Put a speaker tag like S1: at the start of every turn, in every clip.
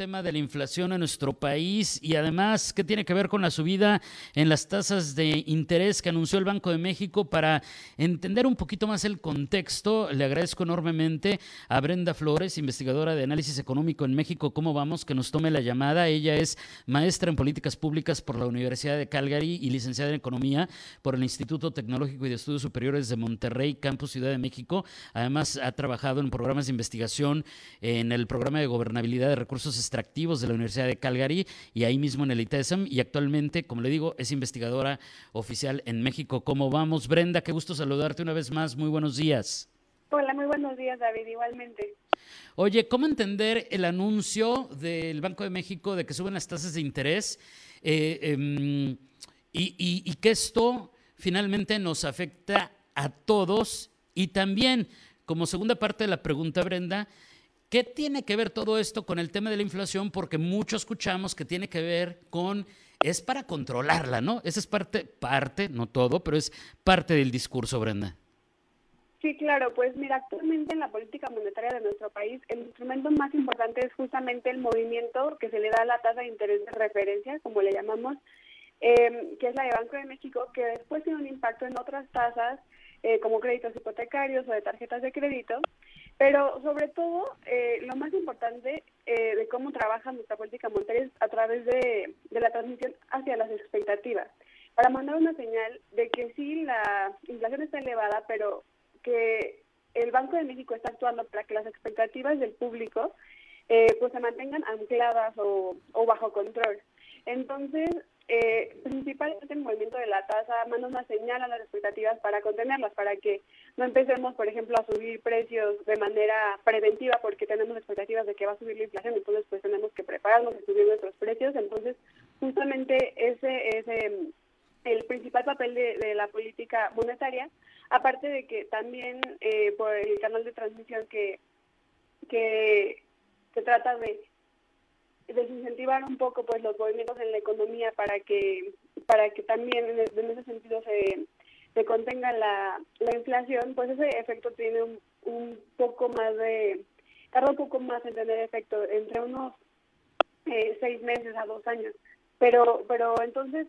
S1: tema de la inflación en nuestro país y además qué tiene que ver con la subida en las tasas de interés que anunció el Banco de México para entender un poquito más el contexto. Le agradezco enormemente a Brenda Flores, investigadora de análisis económico en México, cómo vamos, que nos tome la llamada. Ella es maestra en políticas públicas por la Universidad de Calgary y licenciada en economía por el Instituto Tecnológico y de Estudios Superiores de Monterrey, Campus Ciudad de México. Además ha trabajado en programas de investigación en el programa de gobernabilidad de recursos extractivos de la Universidad de Calgary y ahí mismo en el ITESM y actualmente, como le digo, es investigadora oficial en México. ¿Cómo vamos? Brenda, qué gusto saludarte una vez más. Muy buenos días.
S2: Hola, muy buenos días, David, igualmente.
S1: Oye, ¿cómo entender el anuncio del Banco de México de que suben las tasas de interés eh, em, y, y que esto finalmente nos afecta a todos y también, como segunda parte de la pregunta, Brenda, ¿Qué tiene que ver todo esto con el tema de la inflación? Porque mucho escuchamos que tiene que ver con, es para controlarla, ¿no? Esa es parte, parte, no todo, pero es parte del discurso, Brenda.
S2: Sí, claro, pues mira, actualmente en la política monetaria de nuestro país, el instrumento más importante es justamente el movimiento que se le da a la tasa de interés de referencia, como le llamamos, eh, que es la de Banco de México, que después tiene un impacto en otras tasas, eh, como créditos hipotecarios o de tarjetas de crédito, pero sobre todo, eh, lo más importante eh, de cómo trabaja nuestra política monetaria es a través de, la transmisión hacia las expectativas, para mandar una señal de que sí, la inflación está elevada, pero que el Banco de México está actuando para que las expectativas del público eh, pues se mantengan ancladas o bajo control. Entonces, eh, principalmente el movimiento de la tasa una señal a las expectativas para contenerlas, para que no empecemos, por ejemplo, a subir precios de manera preventiva porque tenemos expectativas de que va a subir la inflación, entonces pues tenemos que prepararnos y subir nuestros precios. Entonces, justamente ese es el principal papel de, la política monetaria, aparte de que también eh, por el canal de transmisión que, que se trata de desincentivar un poco pues los movimientos en la economía para que para que también en, ese sentido se, se contenga la, la inflación, pues ese efecto tiene un, un poco más de, tarda un poco más en tener efecto, entre unos eh, seis meses a dos años. Pero, pero entonces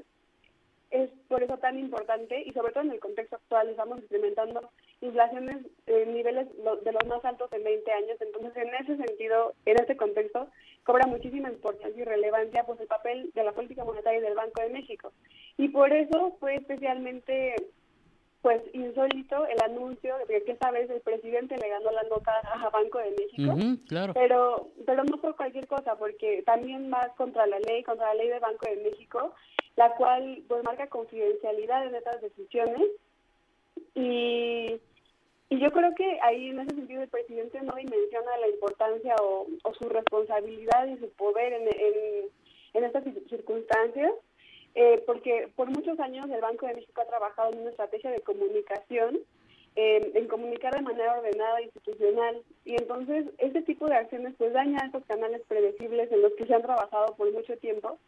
S2: es por eso tan importante y sobre todo en el contexto actual estamos experimentando inflaciones en niveles de los más altos en 20 años, entonces en ese sentido, en este contexto, cobra muchísima importancia y relevancia pues el papel de la política monetaria y del Banco de México. Y por eso fue especialmente pues insólito el anuncio de que esta vez el presidente le ganó la nota a Banco de México,
S1: claro.
S2: pero pero no por cualquier cosa, porque también va contra la ley, contra la ley del Banco de México, la cual pues marca confidencialidad en estas decisiones. Y y yo creo que ahí en ese sentido el presidente no dimensiona la importancia o, su responsabilidad y su poder en, en, estas circunstancias, eh, porque por muchos años el Banco de México ha trabajado en una estrategia de comunicación, eh, en comunicar de manera ordenada e institucional, y entonces este tipo de acciones pues daña estos canales predecibles en los que se han trabajado por mucho tiempo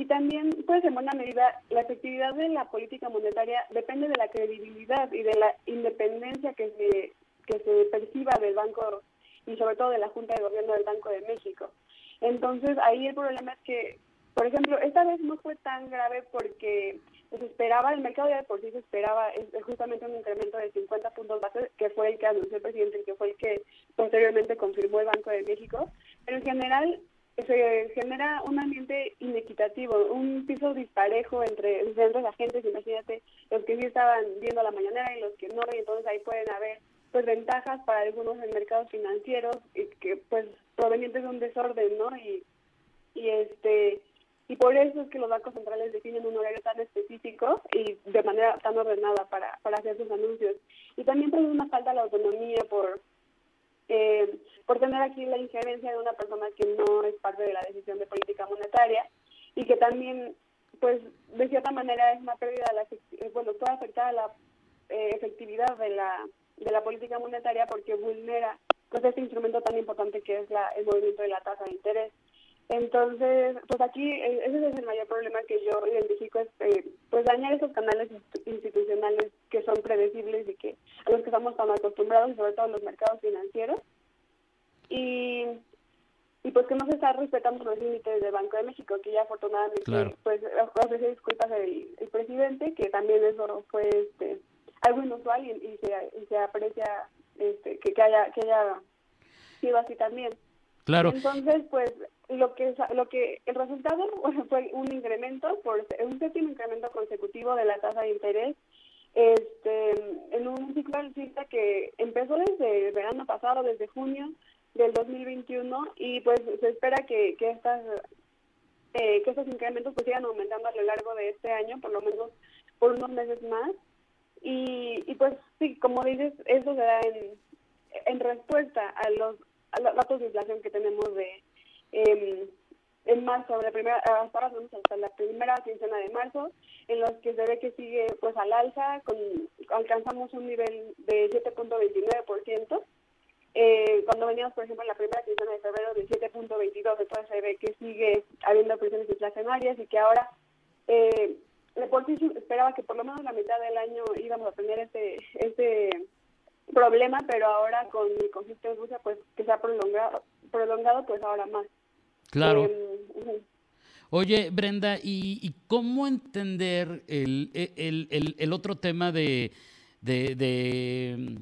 S2: y también, pues en buena medida, la efectividad de la política monetaria depende de la credibilidad y de la independencia que se, que se perciba del Banco y sobre todo de la Junta de Gobierno del Banco de México. Entonces, ahí el problema es que, por ejemplo, esta vez no fue tan grave porque se esperaba, el mercado ya de por sí se esperaba justamente un incremento de 50 puntos base, que fue el que anunció el presidente, que fue el que posteriormente confirmó el Banco de México. Pero en general, se genera un ambiente inequitativo, un piso disparejo entre diferentes agentes, imagínate, los que sí estaban viendo la mañanera y los que no, y entonces ahí pueden haber pues ventajas para algunos en mercados financieros que pues provenientes de un desorden, ¿no? Y, y este y por eso es que los bancos centrales definen un horario tan específico y de manera tan ordenada para, para hacer sus anuncios. Y también por una falta de autonomía por eh, por tener aquí la injerencia de una persona que no es parte de la decisión de política monetaria y que también, pues, de cierta manera es una pérdida la, eh, bueno, puede afectar a la eh, efectividad de la, de la política monetaria porque vulnera pues este instrumento tan importante que es la, el movimiento de la tasa de interés. Entonces, pues aquí eh, ese es el mayor problema que yo identifico, es pues dañar esos canales institucionales que son predecibles y que a los que estamos tan acostumbrados, sobre todo los mercados financieros. Y, y pues que no se está respetando los límites del Banco de México, que ya afortunadamente pues ofreció disculpas el, el, presidente, que también eso fue este, algo inusual y, y, se, se aprecia este, que, que haya que haya sido así también.
S1: Claro.
S2: Entonces, pues lo que lo que el resultado fue un incremento por un séptimo incremento consecutivo de la tasa de interés este en un ciclo alcista que empezó desde el verano pasado desde junio del 2021 y pues se espera que, que estas eh, que estos incrementos pues sigan aumentando a lo largo de este año por lo menos por unos meses más. Y, y pues sí como dices eso se da en, en respuesta a los a los datos de inflación que tenemos de eh, en marzo, la primera, hasta ahora hasta la primera quincena de marzo, en los que se ve que sigue pues al alza, con, alcanzamos un nivel de 7.29%, eh, cuando veníamos, por ejemplo, en la primera quincena de febrero de 7.22, entonces se ve que sigue habiendo presiones inflacionarias y que ahora, eh, de por sí esperaba que por lo menos la mitad del año íbamos a tener este, este problema, pero ahora con el conflicto en Rusia, pues que se ha prolongado, prolongado pues ahora más.
S1: Claro. Em, Oye, Brenda, ¿y, cómo entender el, el, el, otro tema de, de, de,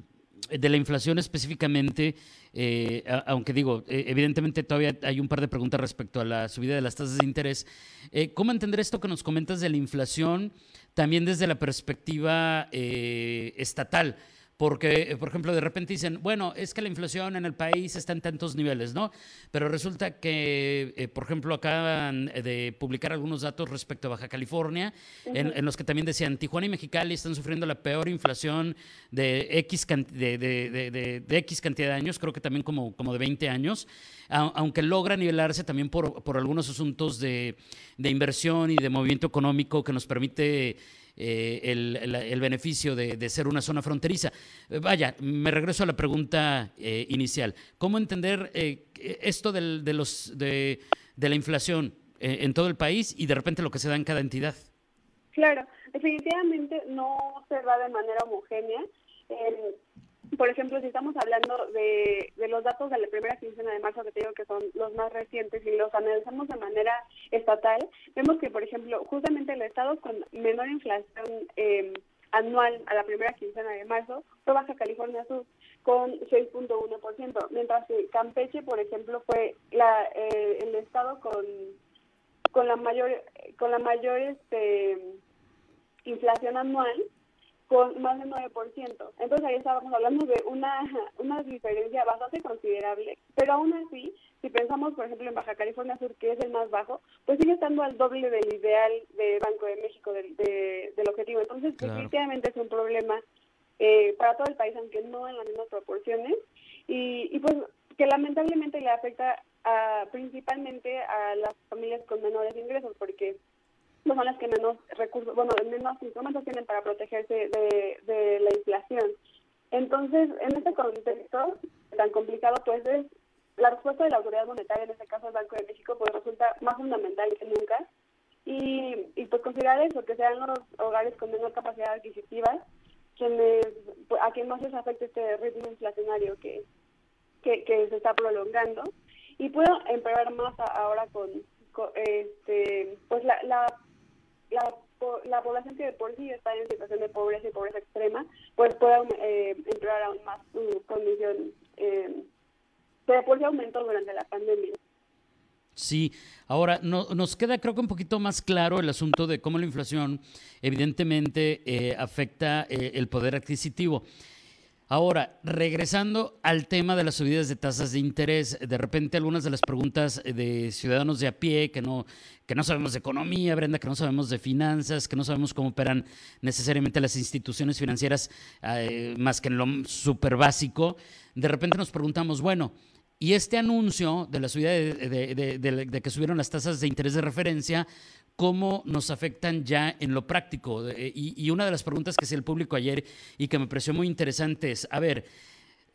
S1: la inflación específicamente? Eh, aunque digo, e, evidentemente todavía hay un par de preguntas respecto a la subida de las tasas de interés. Eh, ¿Cómo entender esto que nos comentas de la inflación también desde la perspectiva eh, estatal? Porque, por ejemplo, de repente dicen, bueno, es que la inflación en el país está en tantos niveles, ¿no? Pero resulta que, eh, por ejemplo, acaban de publicar algunos datos respecto a Baja California, en, los que también decían, Tijuana y Mexicali están sufriendo la peor inflación de X, de, de, de, X cantidad de años, creo que también como, como de 20 años, aunque logra nivelarse también por, por algunos asuntos de, inversión y de movimiento económico que nos permite eh, el, beneficio de, ser una zona fronteriza. Eh, vaya, me regreso a la pregunta eh, inicial. ¿Cómo entender esto de, los, de, la inflación en todo el país y de repente lo que se da en cada entidad?
S2: Claro, definitivamente no se da de manera homogénea por ejemplo, si estamos hablando de, de, los datos de la primera quincena de marzo, que te digo que son los más recientes, y los analizamos de manera estatal, vemos que, por ejemplo, justamente el estado con menor inflación eh, anual a la primera quincena de marzo fue Baja California Sur, con 6.1%, mientras que Campeche, por ejemplo, fue la, eh, el estado con, con la mayor, con la mayor este, inflación anual con más del 9%. Entonces ahí estábamos hablando de una, una diferencia bastante considerable, pero aún así, si pensamos, por ejemplo, en Baja California Sur, que es el más bajo, pues sigue estando al doble del ideal de Banco de México, del, del objetivo. Entonces, definitivamente es un problema eh, para todo el país, aunque no en las mismas proporciones, y, y pues que lamentablemente le afecta a, principalmente a las familias con menores ingresos, porque son las que menos recursos, bueno, menos instrumentos tienen para protegerse de, la inflación. Entonces, en este contexto tan complicado, pues es la respuesta de la autoridad monetaria, en este caso el Banco de México, pues resulta más fundamental que nunca. Y, y pues considerar eso, que sean los hogares con menor capacidad adquisitiva quienes, pues, a quien más les afecta este ritmo inflacionario que, que, que se está prolongando. Y puedo empeorar más ahora con, este, pues la, la la, la población que de por sí está en situación de pobreza y pobreza extrema, pues pueda eh, entrar aún más su condición eh, por sí aumentó durante la pandemia.
S1: Sí, ahora no, nos queda creo que un poquito más claro el asunto de cómo la inflación evidentemente eh, afecta eh, el poder adquisitivo. Ahora, regresando al tema de las subidas de tasas de interés, de repente algunas de las preguntas de ciudadanos de a pie que no, que no sabemos de economía, Brenda, que no sabemos de finanzas, que no sabemos cómo operan necesariamente las instituciones financieras, eh, más que en lo súper básico, de repente nos preguntamos, bueno, y este anuncio de la subida de, que subieron las tasas de interés de referencia, cómo nos afectan ya en lo práctico. Y, una de las preguntas que hacía el público ayer y que me pareció muy interesante es, a ver,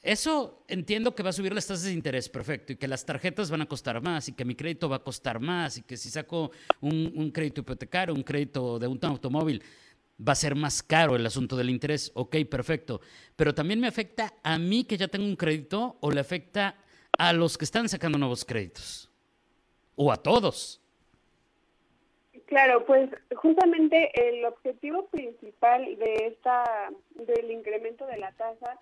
S1: Eso entiendo que va a subir las tasas de interés, perfecto, y que las tarjetas van a costar más, y que mi crédito va a costar más, y que si saco un, un crédito hipotecario, un crédito de un automóvil, va a ser más caro el asunto del interés. Ok, perfecto. Pero también me afecta a mí que ya tengo un crédito o le afecta a los que están sacando nuevos créditos. O a todos.
S2: Claro, pues justamente el objetivo principal de esta del incremento de la tasa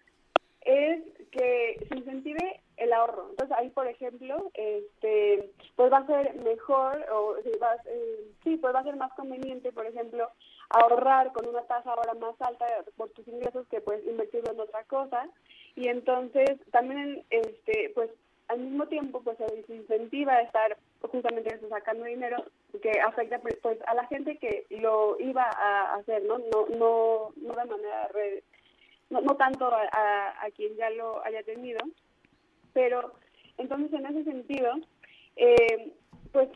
S2: es que se incentive el ahorro. Entonces ahí, por ejemplo, este, pues va a ser mejor o va, eh, sí, pues va a ser más conveniente, por ejemplo, ahorrar con una tasa ahora más alta por tus ingresos que pues invertirlo en otra cosa. Y entonces también, este, pues al mismo tiempo, pues se incentiva a estar justamente sacando dinero que afecta pues, pues a la gente que lo iba a hacer, ¿no? No, no, no de manera no, no tanto a, quien ya lo haya tenido, pero entonces en ese sentido, eh, pues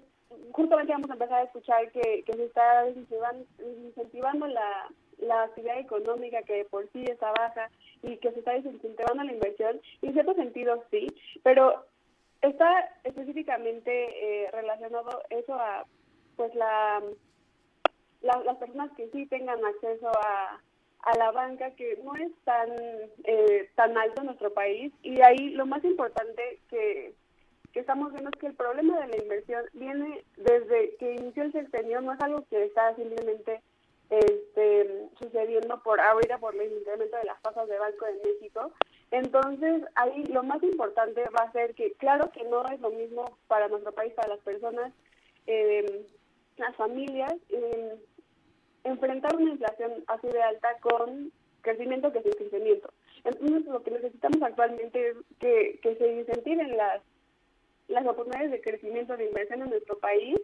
S2: justamente vamos a empezar a escuchar que, que se está incentivando la, la actividad económica que por sí está baja y que se está desincentivando la inversión, en cierto sentido sí, pero está específicamente eh, relacionado eso a pues la, las personas que sí tengan acceso a, a la banca que no es tan eh, tan alto en nuestro país. Y ahí lo más importante que, que estamos viendo es que el problema de la inversión viene desde que inició el sexenio no es algo que está simplemente este, sucediendo por ahorita por el incremento de las tasas de Banco de México. Entonces ahí lo más importante va a ser que claro que no es lo mismo para nuestro país para las personas eh, las familias enfrentar una inflación así de alta con crecimiento que sin crecimiento. Entonces, lo que necesitamos actualmente es que, que se incentiven las, las oportunidades de crecimiento de inversión en nuestro país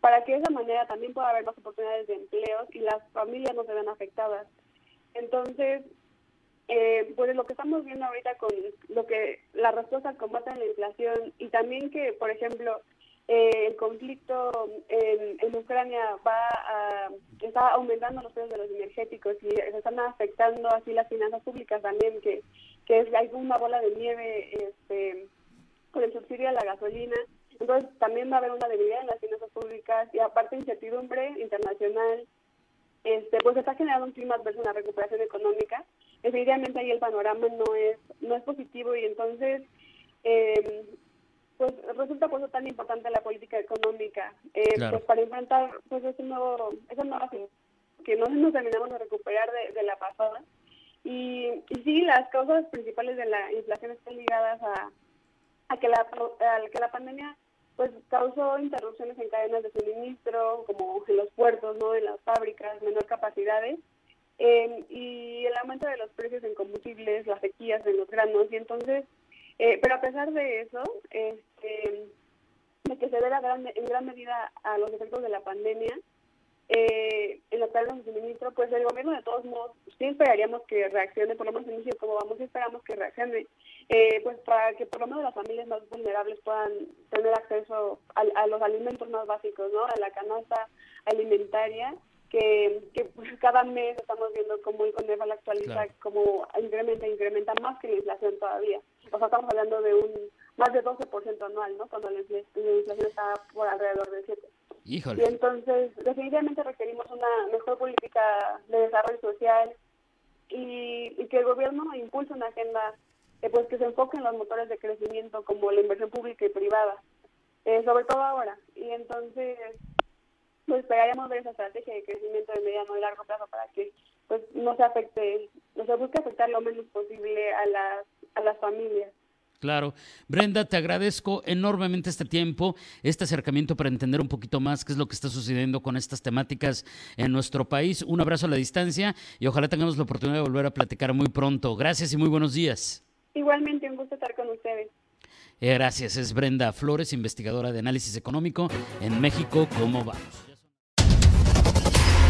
S2: para que de esa manera también pueda haber más oportunidades de empleos y las familias no se vean afectadas. Entonces, eh, pues lo que estamos viendo ahorita con lo que la respuesta al combate a la inflación y también que, por ejemplo, eh, el conflicto en, Ucrania va está aumentando los precios de los energéticos y se están afectando así las finanzas públicas también, que, que es, hay una bola de nieve este, con el subsidio a la gasolina. Entonces también va a haber una debilidad en las finanzas públicas y aparte incertidumbre internacional, este, pues está generando un clima adverso en la recuperación económica. Definitivamente ahí el panorama no es, no es positivo y entonces eh, pues resulta por eso tan importante la política económica, eh, pues para enfrentar pues ese nuevo, esa nueva que no nos terminamos de recuperar de, la pasada. Y, y, sí, las causas principales de la inflación están ligadas a, a que la a que la pandemia pues causó interrupciones en cadenas de suministro, como en los puertos, no, en las fábricas, menor capacidades, eh, y el aumento de los precios en combustibles, las sequías en los granos, y entonces eh, pero a pesar de eso, este, de que se ve en gran medida a los efectos de la pandemia, eh, en la tabla de suministro, pues el gobierno de todos modos sí esperaríamos que reaccione, por lo menos en inicio como vamos, esperamos que reaccione, eh, pues para que por lo menos las familias más vulnerables puedan tener acceso a, los alimentos más básicos, ¿no? A la canasta alimentaria, que, que pues, cada mes estamos viendo cómo el CONEVA la actualiza, como incrementa, incrementa más que la inflación todavía. O sea, estamos hablando de un más de 12% anual, ¿no? Cuando la inflación está por alrededor de 7.
S1: Híjole.
S2: Y entonces, definitivamente requerimos una mejor política de desarrollo social y, y que el gobierno impulse una agenda eh, pues que se enfoque en los motores de crecimiento como la inversión pública y privada, eh, sobre todo ahora. Y entonces, pues esperaríamos ver esa estrategia de crecimiento de mediano y largo plazo para que pues no se afecte, no se busque afectar lo menos posible a las a las familias.
S1: Claro. Brenda, te agradezco enormemente este tiempo, este acercamiento para entender un poquito más qué es lo que está sucediendo con estas temáticas en nuestro país. Un abrazo a la distancia y ojalá tengamos la oportunidad de volver a platicar muy pronto. Gracias y muy buenos días.
S2: Igualmente, un gusto estar con ustedes.
S1: Eh, gracias. Es Brenda Flores, investigadora de análisis económico en México. ¿Cómo vamos?